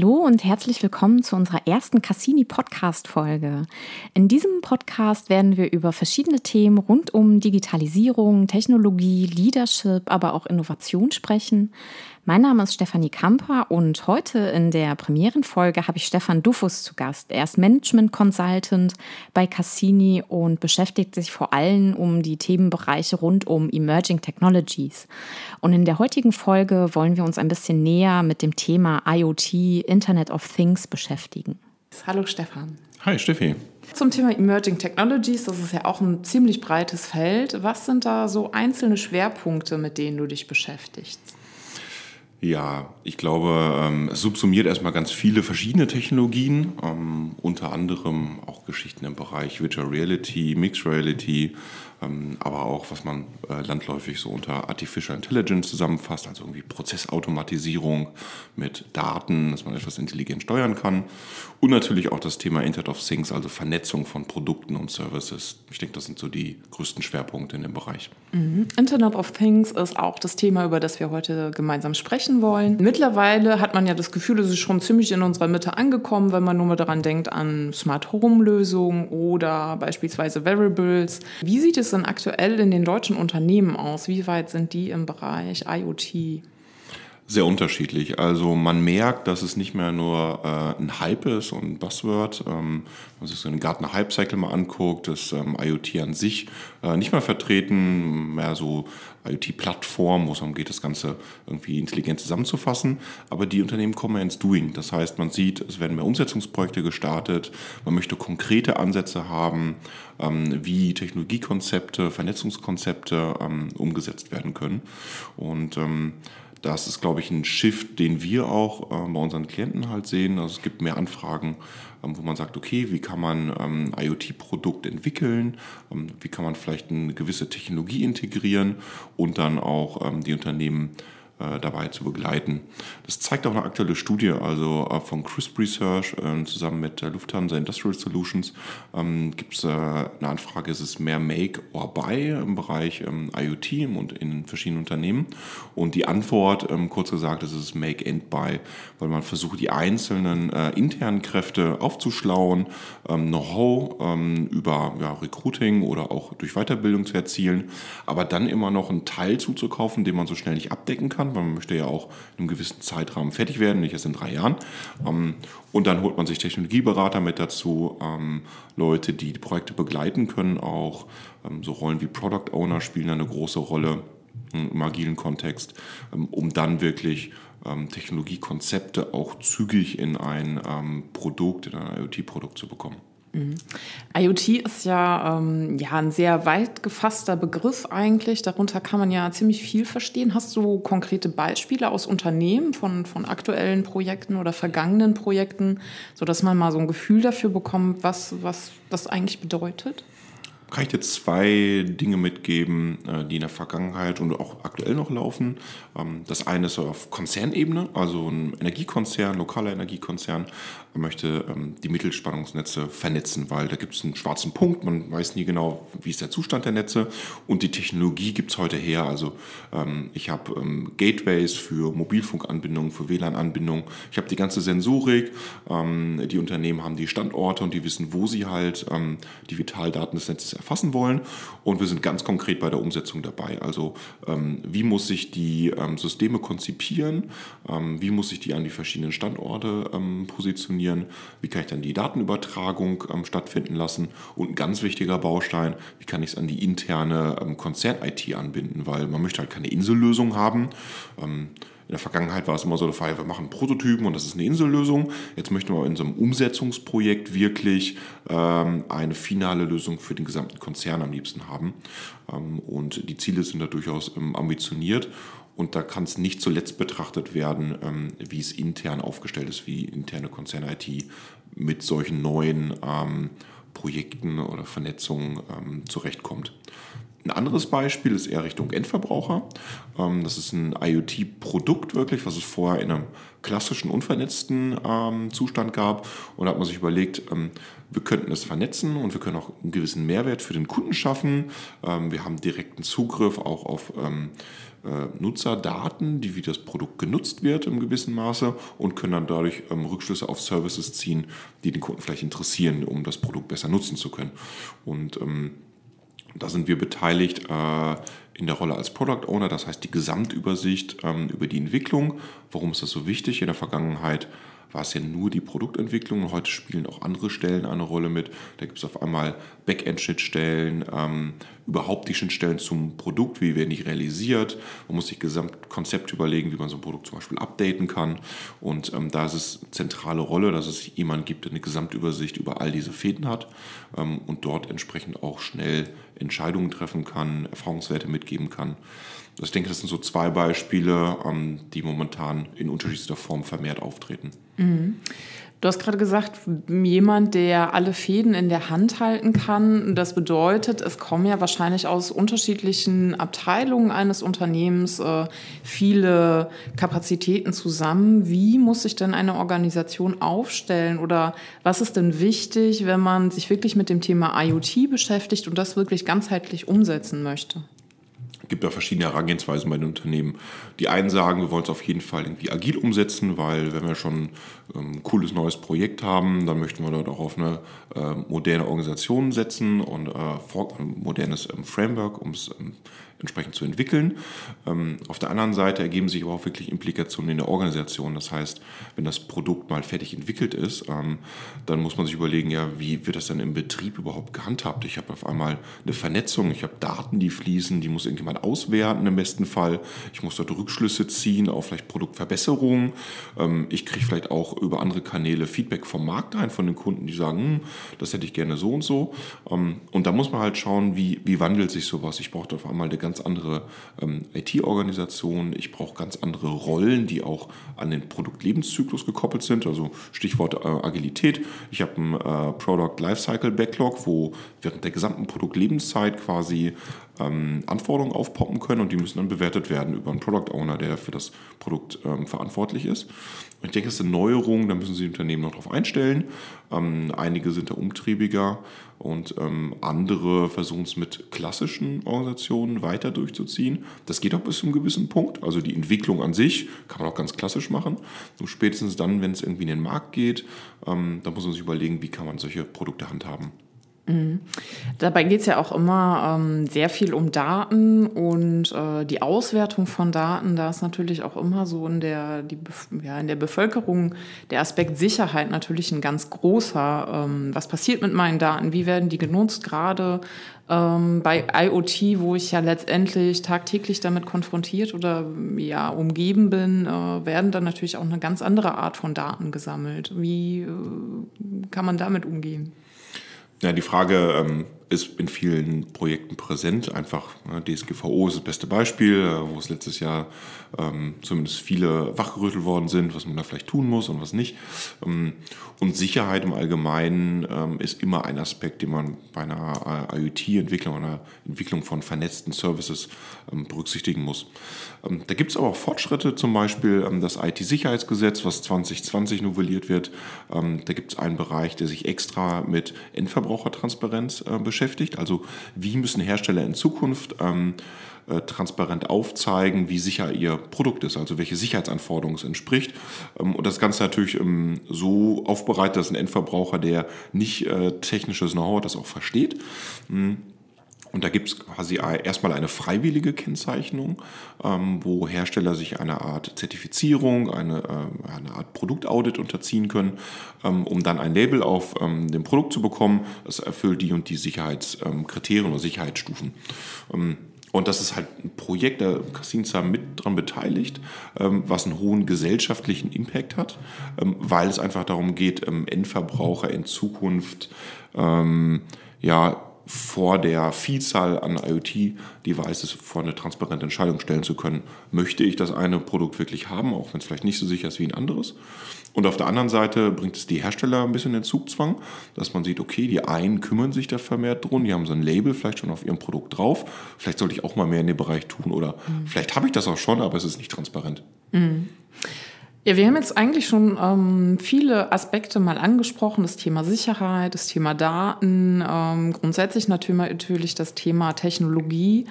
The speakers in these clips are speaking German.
Hallo und herzlich willkommen zu unserer ersten Cassini Podcast Folge. In diesem Podcast werden wir über verschiedene Themen rund um Digitalisierung, Technologie, Leadership, aber auch Innovation sprechen. Mein Name ist Stefanie Kamper und heute in der Premierenfolge habe ich Stefan Dufus zu Gast. Er ist Management Consultant bei Cassini und beschäftigt sich vor allem um die Themenbereiche rund um Emerging Technologies. Und in der heutigen Folge wollen wir uns ein bisschen näher mit dem Thema IoT, Internet of Things beschäftigen. Hallo Stefan. Hi Steffi. Zum Thema Emerging Technologies, das ist ja auch ein ziemlich breites Feld. Was sind da so einzelne Schwerpunkte, mit denen du dich beschäftigst? Ja, ich glaube, ähm, es subsumiert erstmal ganz viele verschiedene Technologien, ähm, unter anderem auch Geschichten im Bereich Virtual Reality, Mixed Reality, aber auch, was man äh, landläufig so unter Artificial Intelligence zusammenfasst, also irgendwie Prozessautomatisierung mit Daten, dass man etwas intelligent steuern kann. Und natürlich auch das Thema Internet of Things, also Vernetzung von Produkten und Services. Ich denke, das sind so die größten Schwerpunkte in dem Bereich. Mhm. Internet of Things ist auch das Thema, über das wir heute gemeinsam sprechen wollen. Mittlerweile hat man ja das Gefühl, es ist schon ziemlich in unserer Mitte angekommen, wenn man nur mal daran denkt an Smart Home Lösungen oder beispielsweise Variables. Wie sieht es es denn aktuell in den deutschen Unternehmen aus? Wie weit sind die im Bereich IoT? Sehr unterschiedlich. Also man merkt, dass es nicht mehr nur äh, ein Hype ist und ein Buzzword. Ähm, wenn man sich so einen Gartner Hype Cycle mal anguckt, ist ähm, IoT an sich äh, nicht mehr vertreten, mehr so IoT-Plattform, wo es darum geht, das Ganze irgendwie intelligent zusammenzufassen. Aber die Unternehmen kommen ja ins Doing. Das heißt, man sieht, es werden mehr Umsetzungsprojekte gestartet. Man möchte konkrete Ansätze haben, ähm, wie Technologiekonzepte, Vernetzungskonzepte ähm, umgesetzt werden können. Und ähm, das ist, glaube ich, ein Shift, den wir auch äh, bei unseren Klienten halt sehen. Also es gibt mehr Anfragen, ähm, wo man sagt, okay, wie kann man ähm, IoT-Produkt entwickeln, ähm, wie kann man vielleicht eine gewisse Technologie integrieren und dann auch ähm, die Unternehmen dabei zu begleiten. Das zeigt auch eine aktuelle Studie, also äh, von CRISP Research äh, zusammen mit Lufthansa Industrial Solutions ähm, gibt es eine Anfrage, ist es mehr Make or Buy im Bereich ähm, IoT und in verschiedenen Unternehmen. Und die Antwort, ähm, kurz gesagt, ist es Make and Buy, weil man versucht, die einzelnen internen Kräfte aufzuschlauen, Know-how über Recruiting oder auch durch Weiterbildung zu erzielen, aber dann immer noch einen Teil zuzukaufen, den man so schnell nicht abdecken kann kann, man möchte ja auch in einem gewissen Zeitrahmen fertig werden, nicht erst in drei Jahren. Ähm, und dann holt man sich Technologieberater mit dazu, ähm, Leute, die die Projekte begleiten können, auch ähm, so Rollen wie Product Owner spielen eine große Rolle im agilen Kontext, um dann wirklich Technologiekonzepte auch zügig in ein Produkt, in ein IoT-Produkt zu bekommen. Mhm. IoT ist ja, ähm, ja ein sehr weit gefasster Begriff eigentlich. Darunter kann man ja ziemlich viel verstehen. Hast du konkrete Beispiele aus Unternehmen von, von aktuellen Projekten oder vergangenen Projekten, sodass man mal so ein Gefühl dafür bekommt, was, was das eigentlich bedeutet? Kann ich dir zwei Dinge mitgeben, äh, die in der Vergangenheit und auch aktuell noch laufen. Ähm, das eine ist auf Konzernebene, also ein Energiekonzern, lokaler Energiekonzern, möchte ähm, die Mittelspannungsnetze vernetzen, weil da gibt es einen schwarzen Punkt, man weiß nie genau, wie ist der Zustand der Netze und die Technologie gibt es heute her. Also ähm, ich habe Gateways für Mobilfunkanbindungen, für WLAN-Anbindungen, ich habe die ganze Sensorik, die Unternehmen haben die Standorte und die wissen, wo sie halt die Vitaldaten des Netzes erfassen wollen. Und wir sind ganz konkret bei der Umsetzung dabei. Also ähm, wie muss sich die ähm, Systeme konzipieren? Ähm, wie muss ich die an die verschiedenen Standorte ähm, positionieren? Wie kann ich dann die Datenübertragung ähm, stattfinden lassen? Und ein ganz wichtiger Baustein, wie kann ich es an die interne ähm, Konzern-IT anbinden? Weil man möchte halt keine Insellösung haben. In der Vergangenheit war es immer so der Fall, wir machen Prototypen und das ist eine Insellösung. Jetzt möchten wir in so einem Umsetzungsprojekt wirklich ähm, eine finale Lösung für den gesamten Konzern am liebsten haben. Ähm, und die Ziele sind da durchaus ähm, ambitioniert. Und da kann es nicht zuletzt betrachtet werden, ähm, wie es intern aufgestellt ist, wie interne Konzern-IT mit solchen neuen ähm, Projekten oder Vernetzungen ähm, zurechtkommt. Ein anderes Beispiel ist eher Richtung Endverbraucher. Ähm, das ist ein IoT-Produkt wirklich, was es vorher in einem klassischen, unvernetzten ähm, Zustand gab. Und da hat man sich überlegt, ähm, wir könnten es vernetzen und wir können auch einen gewissen Mehrwert für den Kunden schaffen. wir haben direkten Zugriff auch auf äh, Nutzerdaten, die wie das Produkt genutzt wird im gewissen Maße und können dann dadurch Rückschlüsse auf Services ziehen, die den Kunden vielleicht interessieren, um das Produkt besser nutzen zu können. Und da sind wir beteiligt äh, in der Rolle als Product Owner, das heißt die Gesamtübersicht ähm, über die Entwicklung. Warum ist das so wichtig? In der Vergangenheit war es ja nur die Produktentwicklung heute spielen auch andere Stellen eine Rolle mit. Da gibt es auf einmal Backend-Schnittstellen, ähm, überhaupt die Schnittstellen zum Produkt, wie werden die realisiert. Man muss sich Gesamtkonzept überlegen, wie man so ein Produkt zum Beispiel updaten kann. Und ähm, da ist es zentrale Rolle, dass es jemanden gibt, der eine Gesamtübersicht über all diese Fäden hat ähm, und dort entsprechend auch schnell Entscheidungen treffen kann, Erfahrungswerte mitgeben kann. Also ich denke, das sind so zwei Beispiele, ähm, die momentan in unterschiedlichster Form vermehrt auftreten. Mhm. Du hast gerade gesagt, jemand, der alle Fäden in der Hand halten kann. Das bedeutet, es kommen ja wahrscheinlich aus unterschiedlichen Abteilungen eines Unternehmens äh, viele Kapazitäten zusammen. Wie muss sich denn eine Organisation aufstellen oder was ist denn wichtig, wenn man sich wirklich mit dem Thema IoT beschäftigt und das wirklich ganzheitlich umsetzen möchte? Gibt da verschiedene Herangehensweisen bei den Unternehmen. Die einen sagen, wir wollen es auf jeden Fall irgendwie agil umsetzen, weil wenn wir schon ein ähm, cooles neues Projekt haben, dann möchten wir dort auch auf eine äh, moderne Organisation setzen und äh, ein modernes ähm, Framework, um es ähm, entsprechend zu entwickeln. Ähm, auf der anderen Seite ergeben sich aber auch wirklich Implikationen in der Organisation. Das heißt, wenn das Produkt mal fertig entwickelt ist, ähm, dann muss man sich überlegen, ja, wie wird das dann im Betrieb überhaupt gehandhabt? Ich habe auf einmal eine Vernetzung, ich habe Daten, die fließen, die muss irgendjemand auswerten im besten Fall. Ich muss dort Rückschlüsse ziehen auf vielleicht Produktverbesserungen. Ähm, ich kriege vielleicht auch über andere Kanäle Feedback vom Markt ein, von den Kunden, die sagen, hm, das hätte ich gerne so und so. und da muss man halt schauen, wie, wie wandelt sich sowas. Ich brauche auf einmal eine ganz andere ähm, IT-Organisation, ich brauche ganz andere Rollen, die auch an den Produktlebenszyklus gekoppelt sind, also Stichwort äh, Agilität. Ich habe einen äh, Product Lifecycle Backlog, wo während der gesamten Produktlebenszeit quasi ähm, Anforderungen aufpoppen können und die müssen dann bewertet werden über einen Product Owner, der für das Produkt ähm, verantwortlich ist. Ich denke, das ist eine Neuerung, da müssen sich Unternehmen noch darauf einstellen. Ähm, einige sind da umtriebiger und ähm, andere versuchen es mit klassischen Organisationen weiter durchzuziehen. Das geht auch bis zu einem gewissen Punkt. Also die Entwicklung an sich kann man auch ganz klassisch machen. Nur spätestens dann, wenn es irgendwie in den Markt geht, ähm, da muss man sich überlegen, wie kann man solche Produkte handhaben. Mhm. Dabei geht es ja auch immer ähm, sehr viel um Daten und äh, die Auswertung von Daten. Da ist natürlich auch immer so in der, die, ja, in der Bevölkerung der Aspekt Sicherheit natürlich ein ganz großer. Ähm, was passiert mit meinen Daten? Wie werden die genutzt? Gerade ähm, bei IoT, wo ich ja letztendlich tagtäglich damit konfrontiert oder ja umgeben bin, äh, werden dann natürlich auch eine ganz andere Art von Daten gesammelt. Wie äh, kann man damit umgehen? Ja, die Frage ähm, ist in vielen Projekten präsent. Einfach ne, DSGVO ist das beste Beispiel, äh, wo es letztes Jahr ähm, zumindest viele wachgerüttelt worden sind, was man da vielleicht tun muss und was nicht. Ähm, und Sicherheit im Allgemeinen ähm, ist immer ein Aspekt, den man bei einer äh, IoT-Entwicklung, einer Entwicklung von vernetzten Services ähm, berücksichtigen muss. Ähm, da gibt es aber auch Fortschritte, zum Beispiel das IT-Sicherheitsgesetz, was 2020 novelliert wird. da gibt es einen Bereich, der sich extra mit Endverbrauchertransparenz äh, beschäftigt. Also wie müssen Hersteller in Zukunft äh, transparent aufzeigen, wie sicher ihr Produkt ist, also welche Sicherheitsanforderungen es entspricht. und das Ganze natürlich so aufbereitet, dass ein Endverbraucher, der nicht äh, technisches Know-how das auch versteht. Hm. Und da gibt es quasi erstmal eine freiwillige Kennzeichnung, ähm, wo Hersteller sich eine Art Zertifizierung, eine, äh, eine Art Produktaudit unterziehen können, ähm, um dann ein Label auf ähm, dem Produkt zu bekommen. Das erfüllt die und die Sicherheitskriterien oder Sicherheitsstufen. Ähm, und das ist halt ein Projekt, da Casinos mit dran beteiligt, ähm, was einen hohen gesellschaftlichen Impact hat, ähm, weil es einfach darum geht, Endverbraucher in Zukunft ja, vor der Vielzahl an IoT-Devices vor eine transparente Entscheidung stellen zu können. Möchte ich das eine Produkt wirklich haben, auch wenn es vielleicht nicht so sicher ist wie ein anderes? Und auf der anderen Seite bringt es die Hersteller ein bisschen in Zugzwang, dass man sieht, okay, die einen kümmern sich da vermehrt drum, die haben so ein Label vielleicht schon auf ihrem Produkt drauf. Vielleicht sollte ich auch mal mehr in dem Bereich tun oder mhm. vielleicht habe ich das auch schon, aber es ist nicht transparent. Mhm. Ja, wir haben jetzt eigentlich schon ähm, viele Aspekte mal angesprochen. Das Thema Sicherheit, das Thema Daten, ähm, grundsätzlich natürlich das Thema Technologie.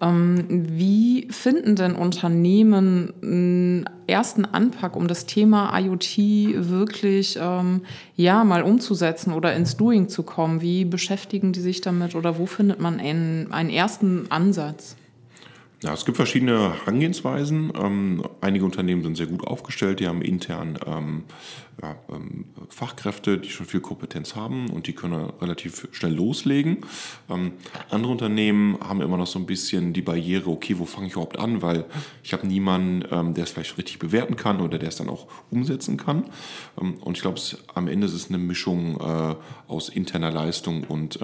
Ähm, wie finden denn Unternehmen einen ersten Anpack, um das Thema IoT wirklich ähm, ja mal umzusetzen oder ins Doing zu kommen? Wie beschäftigen die sich damit oder wo findet man einen, einen ersten Ansatz? Ja, es gibt verschiedene Herangehensweisen. Ähm, einige Unternehmen sind sehr gut aufgestellt, die haben intern ähm, ja, ähm, Fachkräfte, die schon viel Kompetenz haben und die können relativ schnell loslegen. Ähm, andere Unternehmen haben immer noch so ein bisschen die Barriere, okay, wo fange ich überhaupt an, weil ich habe niemanden, ähm, der es vielleicht richtig bewerten kann oder der es dann auch umsetzen kann. Ähm, und ich glaube, am Ende ist es eine Mischung äh, aus interner Leistung und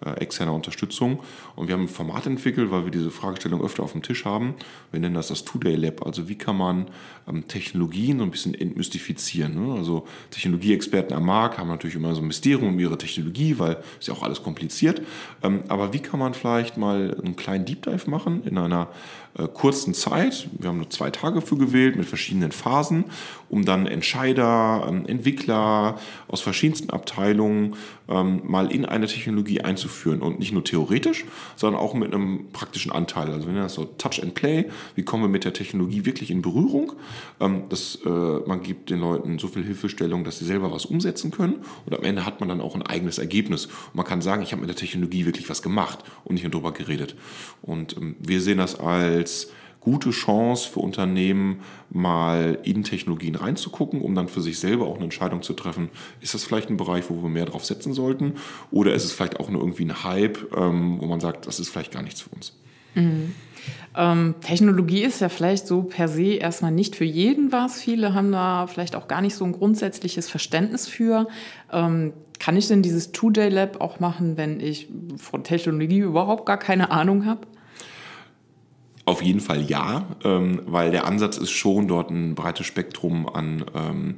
externer Unterstützung. Und wir haben ein Format entwickelt, weil wir diese Fragestellung öfter auf dem Tisch haben. Wir nennen das das Two-Day Lab. Also wie kann man ähm, Technologien so ein bisschen entmystifizieren. Ne? Also Technologieexperten am Markt haben natürlich immer so ein Mysterium um ihre Technologie, weil es ja auch alles kompliziert. Ähm, aber wie kann man vielleicht mal einen kleinen Deep Dive machen in einer äh, kurzen Zeit, wir haben nur zwei Tage für gewählt, mit verschiedenen Phasen, um dann Entscheider, ähm, Entwickler aus verschiedensten Abteilungen mal in eine Technologie einzuführen und nicht nur theoretisch, sondern auch mit einem praktischen Anteil. Also nennen das so Touch and Play, wie kommen wir mit der Technologie wirklich in Berührung? Ähm, das, äh, man gibt den Leuten so viel Hilfestellung, dass sie selber was umsetzen können und am Ende hat man dann auch ein eigenes Ergebnis. Und man kann sagen, ich habe mit der Technologie wirklich was gemacht und nicht nur darüber geredet. Und wir sehen das als gute Chance für Unternehmen, mal in Technologien reinzugucken, um dann für sich selber auch eine Entscheidung zu treffen, ist das vielleicht ein Bereich, wo wir mehr drauf setzen sollten? Oder ist es vielleicht auch nur irgendwie ein Hype, ähm, wo man sagt, das ist vielleicht gar nichts für uns? Mhm. Ähm, Technologie ist ja vielleicht so per se erstmal nicht für jeden was. Viele haben da vielleicht auch gar nicht so ein grundsätzliches Verständnis für. Ähm, kann ich denn dieses Two-Day-Lab auch machen, wenn ich von Technologie überhaupt gar keine Ahnung habe? Auf jeden Fall ja, ähm, weil der Ansatz ist schon, dort ein breites Spektrum an ähm,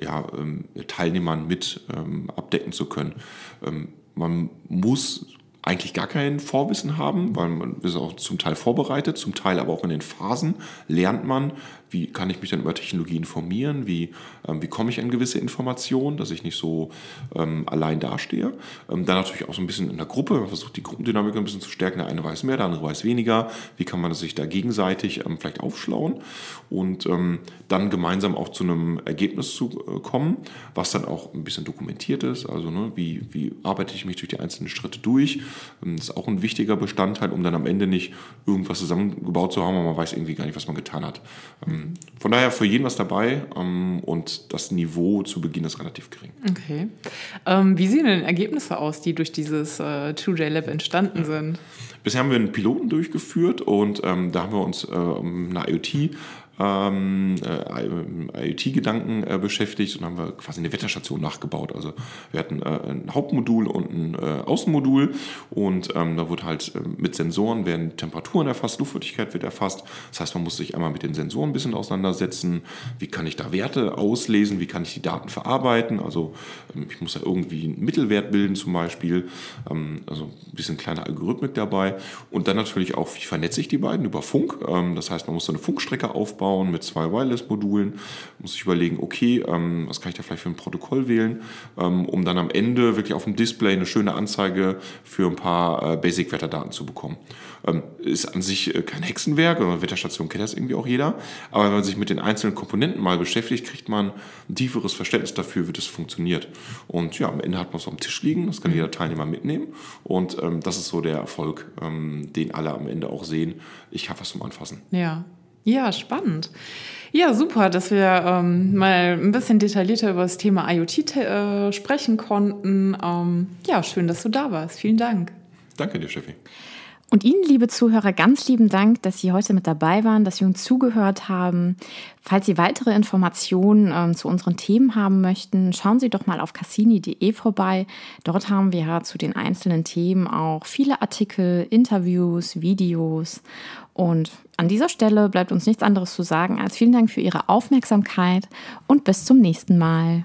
ja, ähm, Teilnehmern mit ähm, abdecken zu können. Ähm, man muss eigentlich gar kein Vorwissen haben, weil man ist auch zum Teil vorbereitet, zum Teil aber auch in den Phasen lernt man, wie kann ich mich dann über Technologie informieren, wie, ähm, wie komme ich an gewisse Informationen, dass ich nicht so ähm, allein dastehe. Ähm, dann natürlich auch so ein bisschen in der Gruppe, man versucht die Gruppendynamik ein bisschen zu stärken, der eine weiß mehr, der andere weiß weniger, wie kann man sich da gegenseitig ähm, vielleicht aufschlauen? Und ähm, dann gemeinsam auch zu einem Ergebnis zu äh, kommen, was dann auch ein bisschen dokumentiert ist, also ne, wie, wie arbeite ich mich durch die einzelnen Schritte durch, ähm, das ist auch ein wichtiger Bestandteil, um dann am Ende nicht irgendwas zusammengebaut zu haben, aber man weiß irgendwie gar nicht, was man getan hat. Von daher für jeden was dabei ähm, und das Niveau zu Beginn ist relativ gering. Okay. Ähm, wie sehen denn Ergebnisse aus, die durch dieses äh, Two-Day-Lab entstanden sind? Bisher haben wir einen Piloten durchgeführt und ähm, da haben wir uns äh, eine IoT ähm, äh, IoT-Gedanken äh, beschäftigt und haben wir quasi eine Wetterstation nachgebaut. Also wir hatten äh, ein Hauptmodul und ein äh, Außenmodul und ähm, da wurde halt äh, mit Sensoren werden Temperaturen erfasst, Luftfeuchtigkeit wird erfasst. Das heißt, man muss sich einmal mit den Sensoren ein bisschen auseinandersetzen. Wie kann ich da Werte auslesen? Wie kann ich die Daten verarbeiten? Also ähm, ich muss da irgendwie einen Mittelwert bilden zum Beispiel. Ähm, also ein bisschen kleine Algorithmik dabei. Und dann natürlich auch, wie vernetze ich die beiden über Funk? Ähm, das heißt, man muss so eine Funkstrecke aufbauen aufbauen mit zwei Wireless-Modulen. Muss ich überlegen, okay, ähm, was kann ich da vielleicht für ein Protokoll wählen, ähm, um dann am Ende wirklich auf dem Display eine schöne Anzeige für ein paar äh, Basic-Wetterdaten zu bekommen. Ähm, ist an sich äh, kein Hexenwerk, oder Wetterstation kennt das irgendwie auch jeder, aber wenn man sich mit den einzelnen Komponenten mal beschäftigt, kriegt man ein tieferes Verständnis dafür, wie das funktioniert. Und ja, am Ende hat man es auf dem Tisch liegen, das kann jeder Teilnehmer mitnehmen und ähm, das ist so der Erfolg, ähm, den alle am Ende auch sehen. Ich habe was zum Anfassen. Ja, ja, spannend. Ja, super, dass wir ähm, mal ein bisschen detaillierter über das Thema IoT äh, sprechen konnten. Ähm, ja, schön, dass du da warst. Vielen Dank. Danke dir, Steffi. Und Ihnen, liebe Zuhörer, ganz lieben Dank, dass Sie heute mit dabei waren, dass Sie uns zugehört haben. Falls Sie weitere Informationen ähm, zu unseren Themen haben möchten, schauen Sie doch mal auf cassini.de vorbei. Dort haben wir zu den einzelnen Themen auch viele Artikel, Interviews, Videos. Und an dieser Stelle bleibt uns nichts anderes zu sagen als vielen Dank für Ihre Aufmerksamkeit und bis zum nächsten Mal.